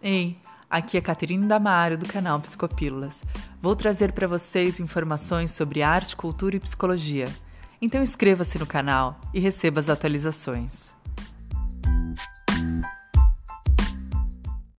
Ei, aqui é Caterine Damaro do canal Psicopílulas. Vou trazer para vocês informações sobre arte, cultura e psicologia. Então inscreva-se no canal e receba as atualizações.